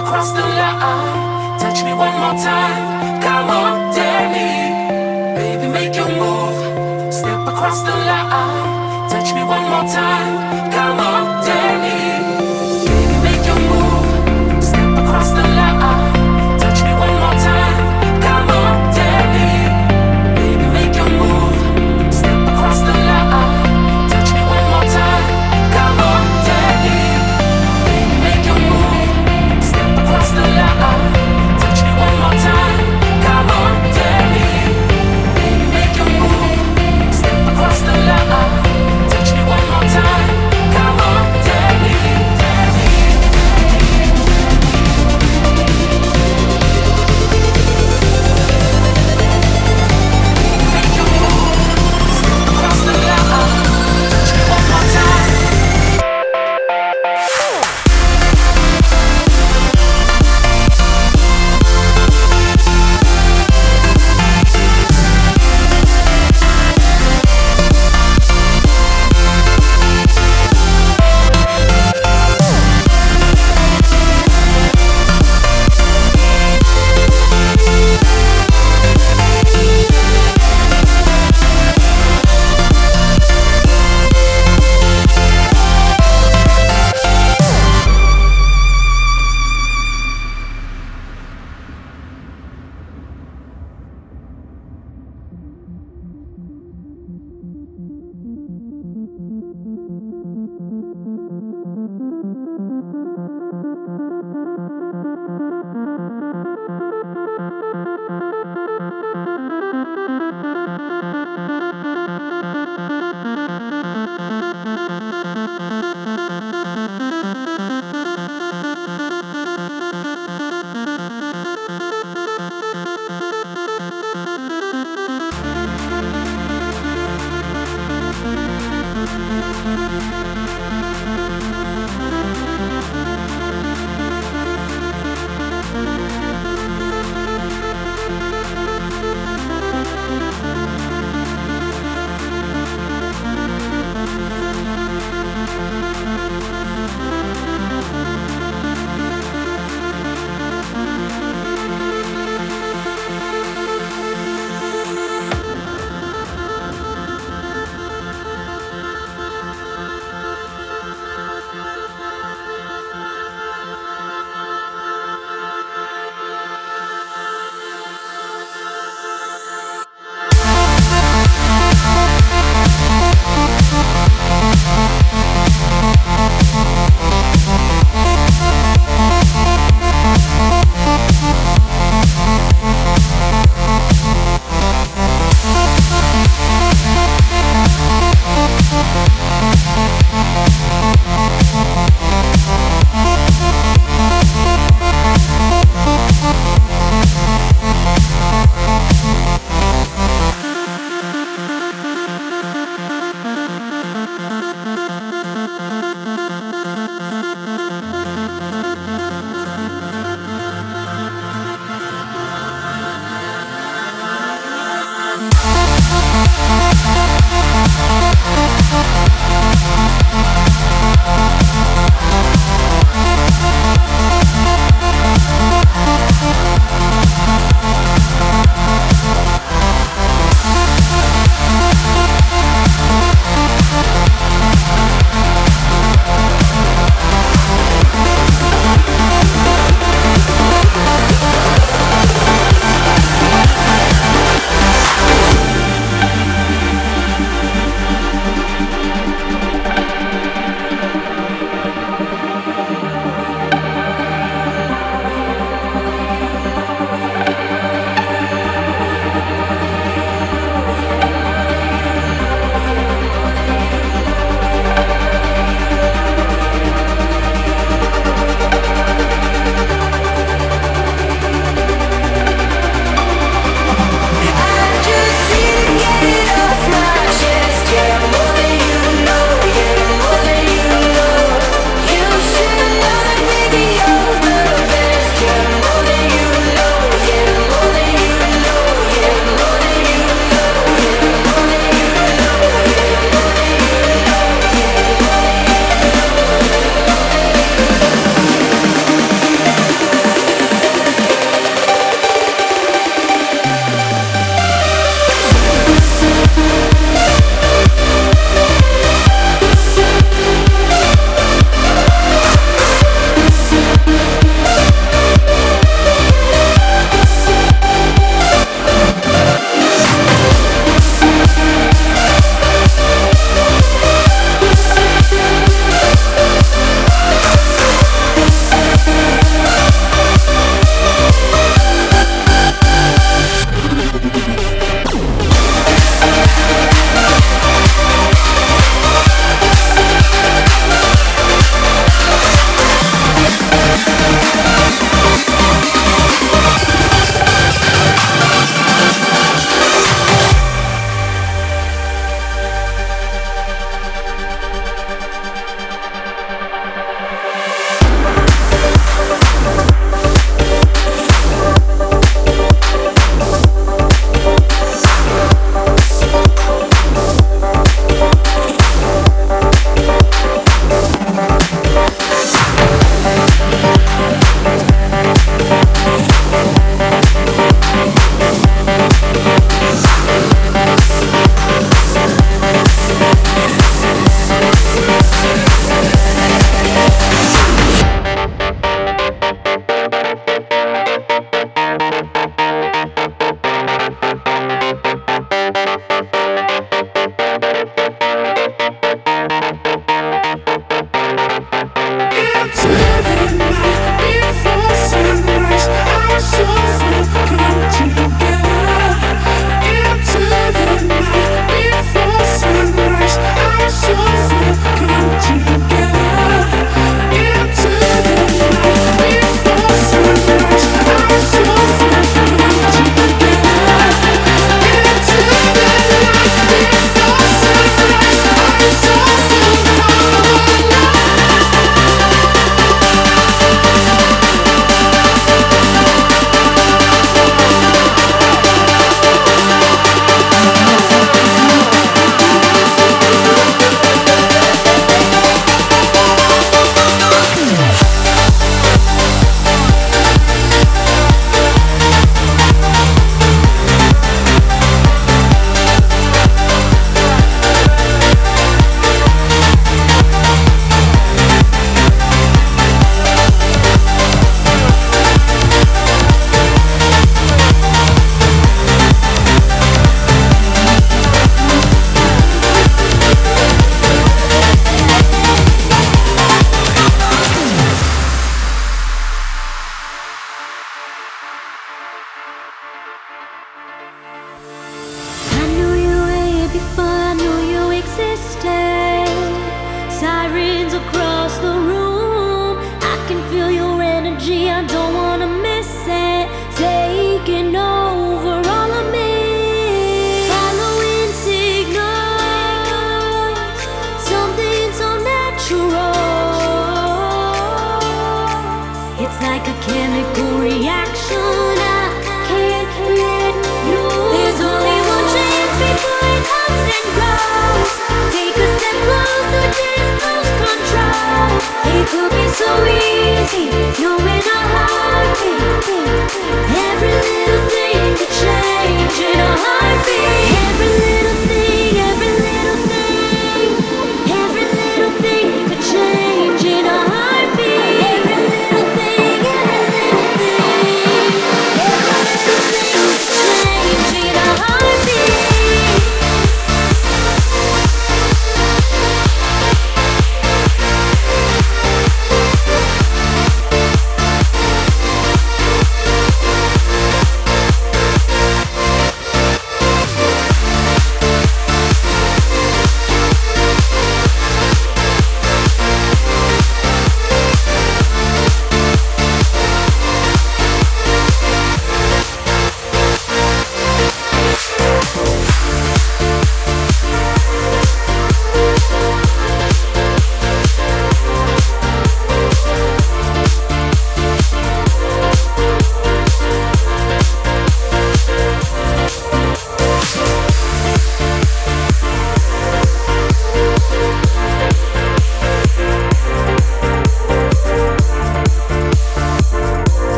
across the line. Touch me one more time. Come on, dare me. Baby, make your move. Step across the line. Touch me one more time. Come on.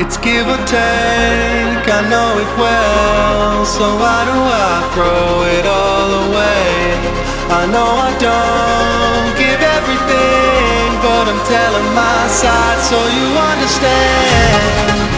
It's give or take, I know it well. So why do I throw it all away? I know I don't give everything, but I'm telling my side so you understand.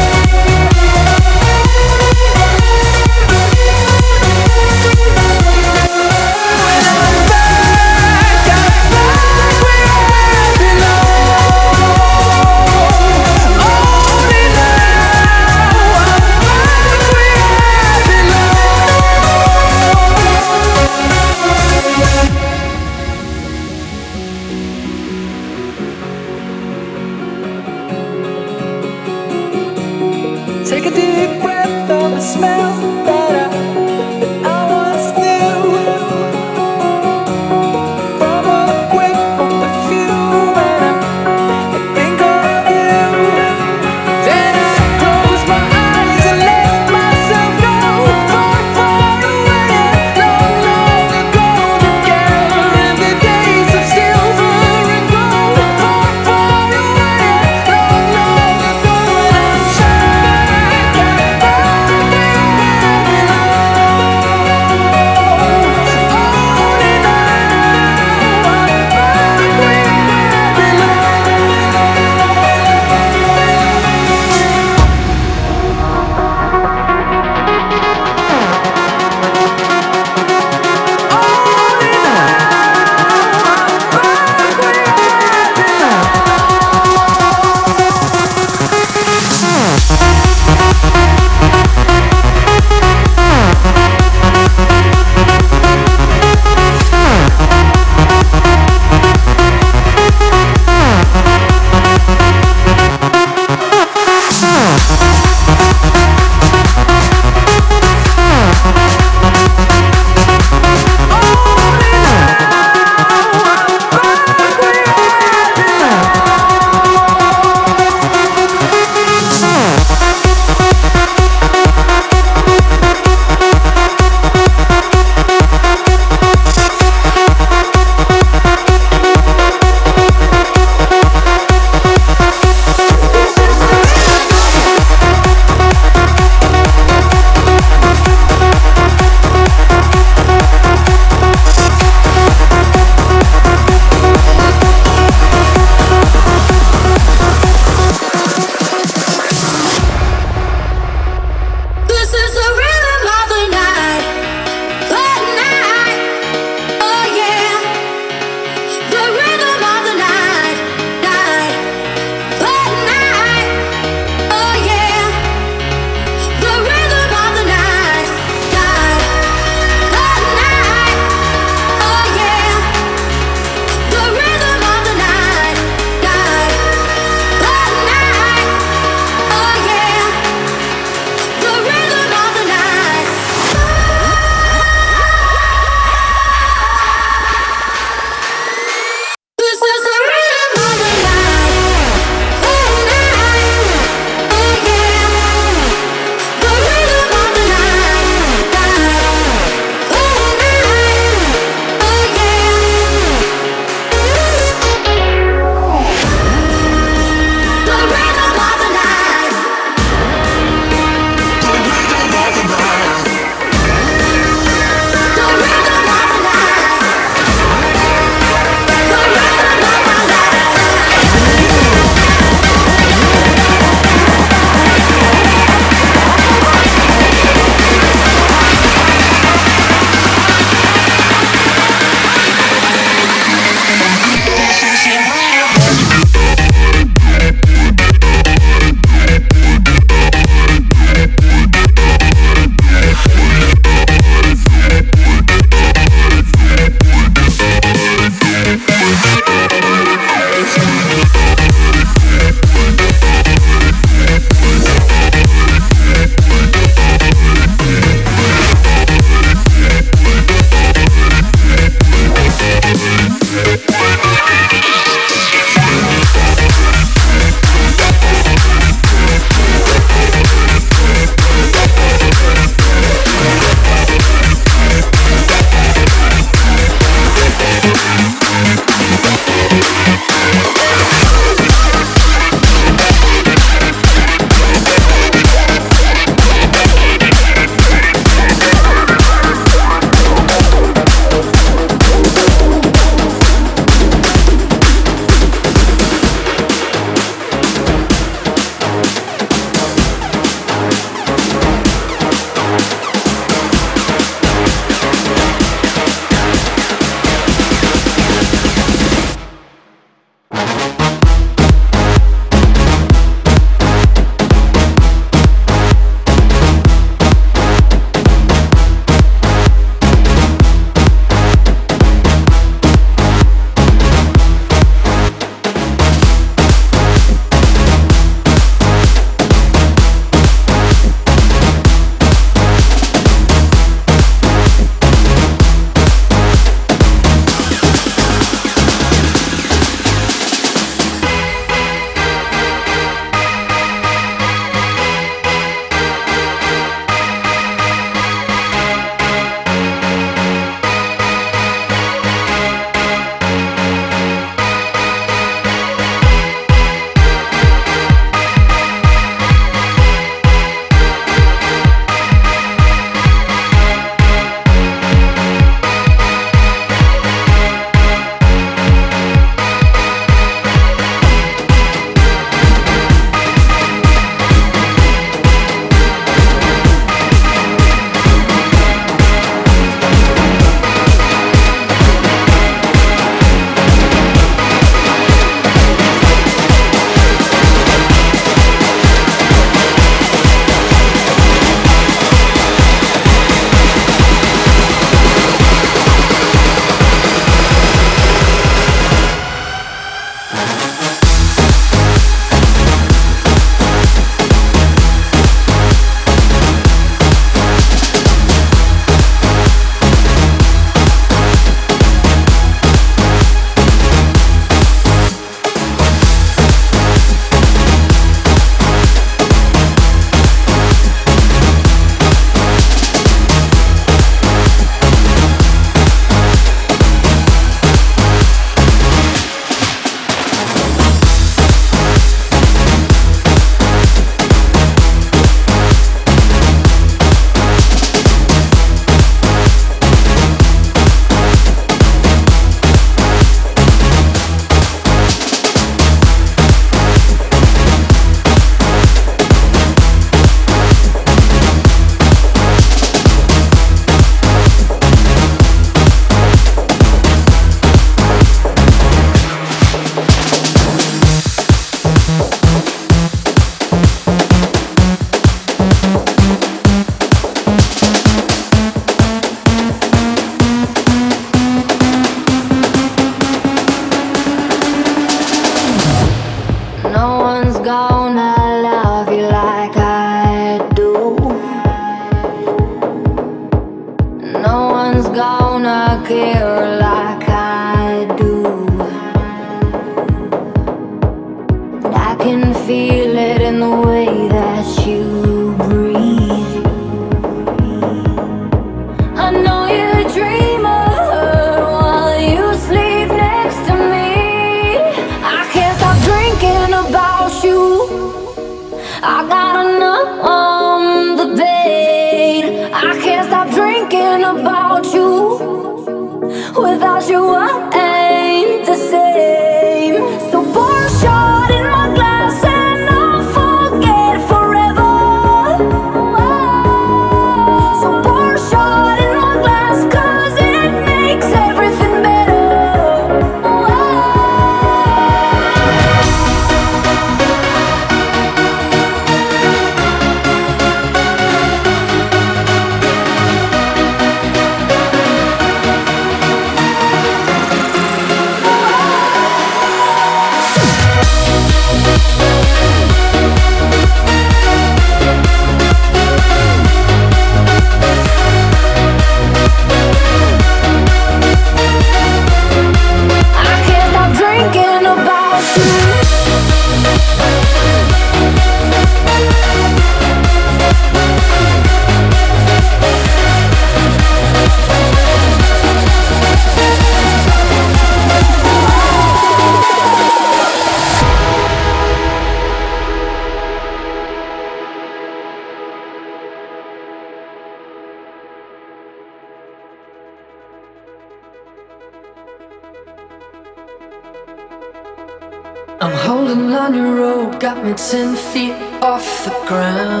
Got me ten feet off the ground.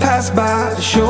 Pass by, the show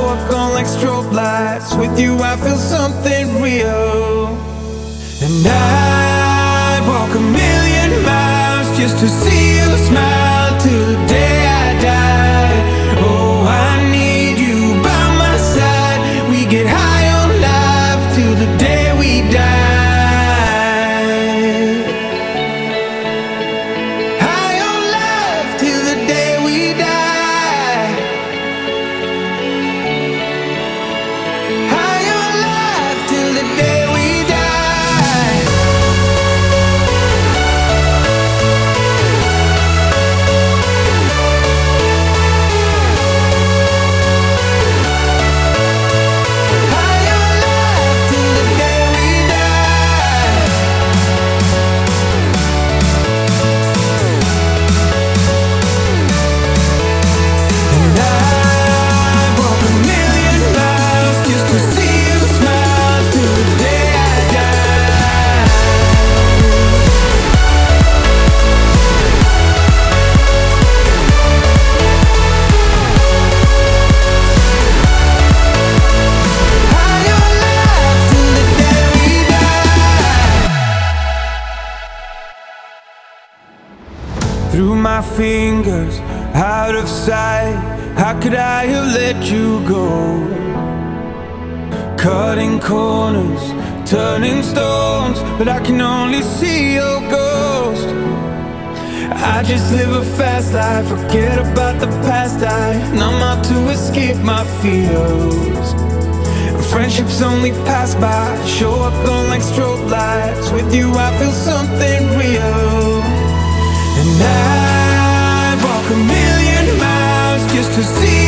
corners, turning stones, but I can only see your ghost. I just live a fast life, forget about the past. I numb out to escape my fears. Friendships only pass by, show up on like strobe lights. With you, I feel something real. And I walk a million miles just to see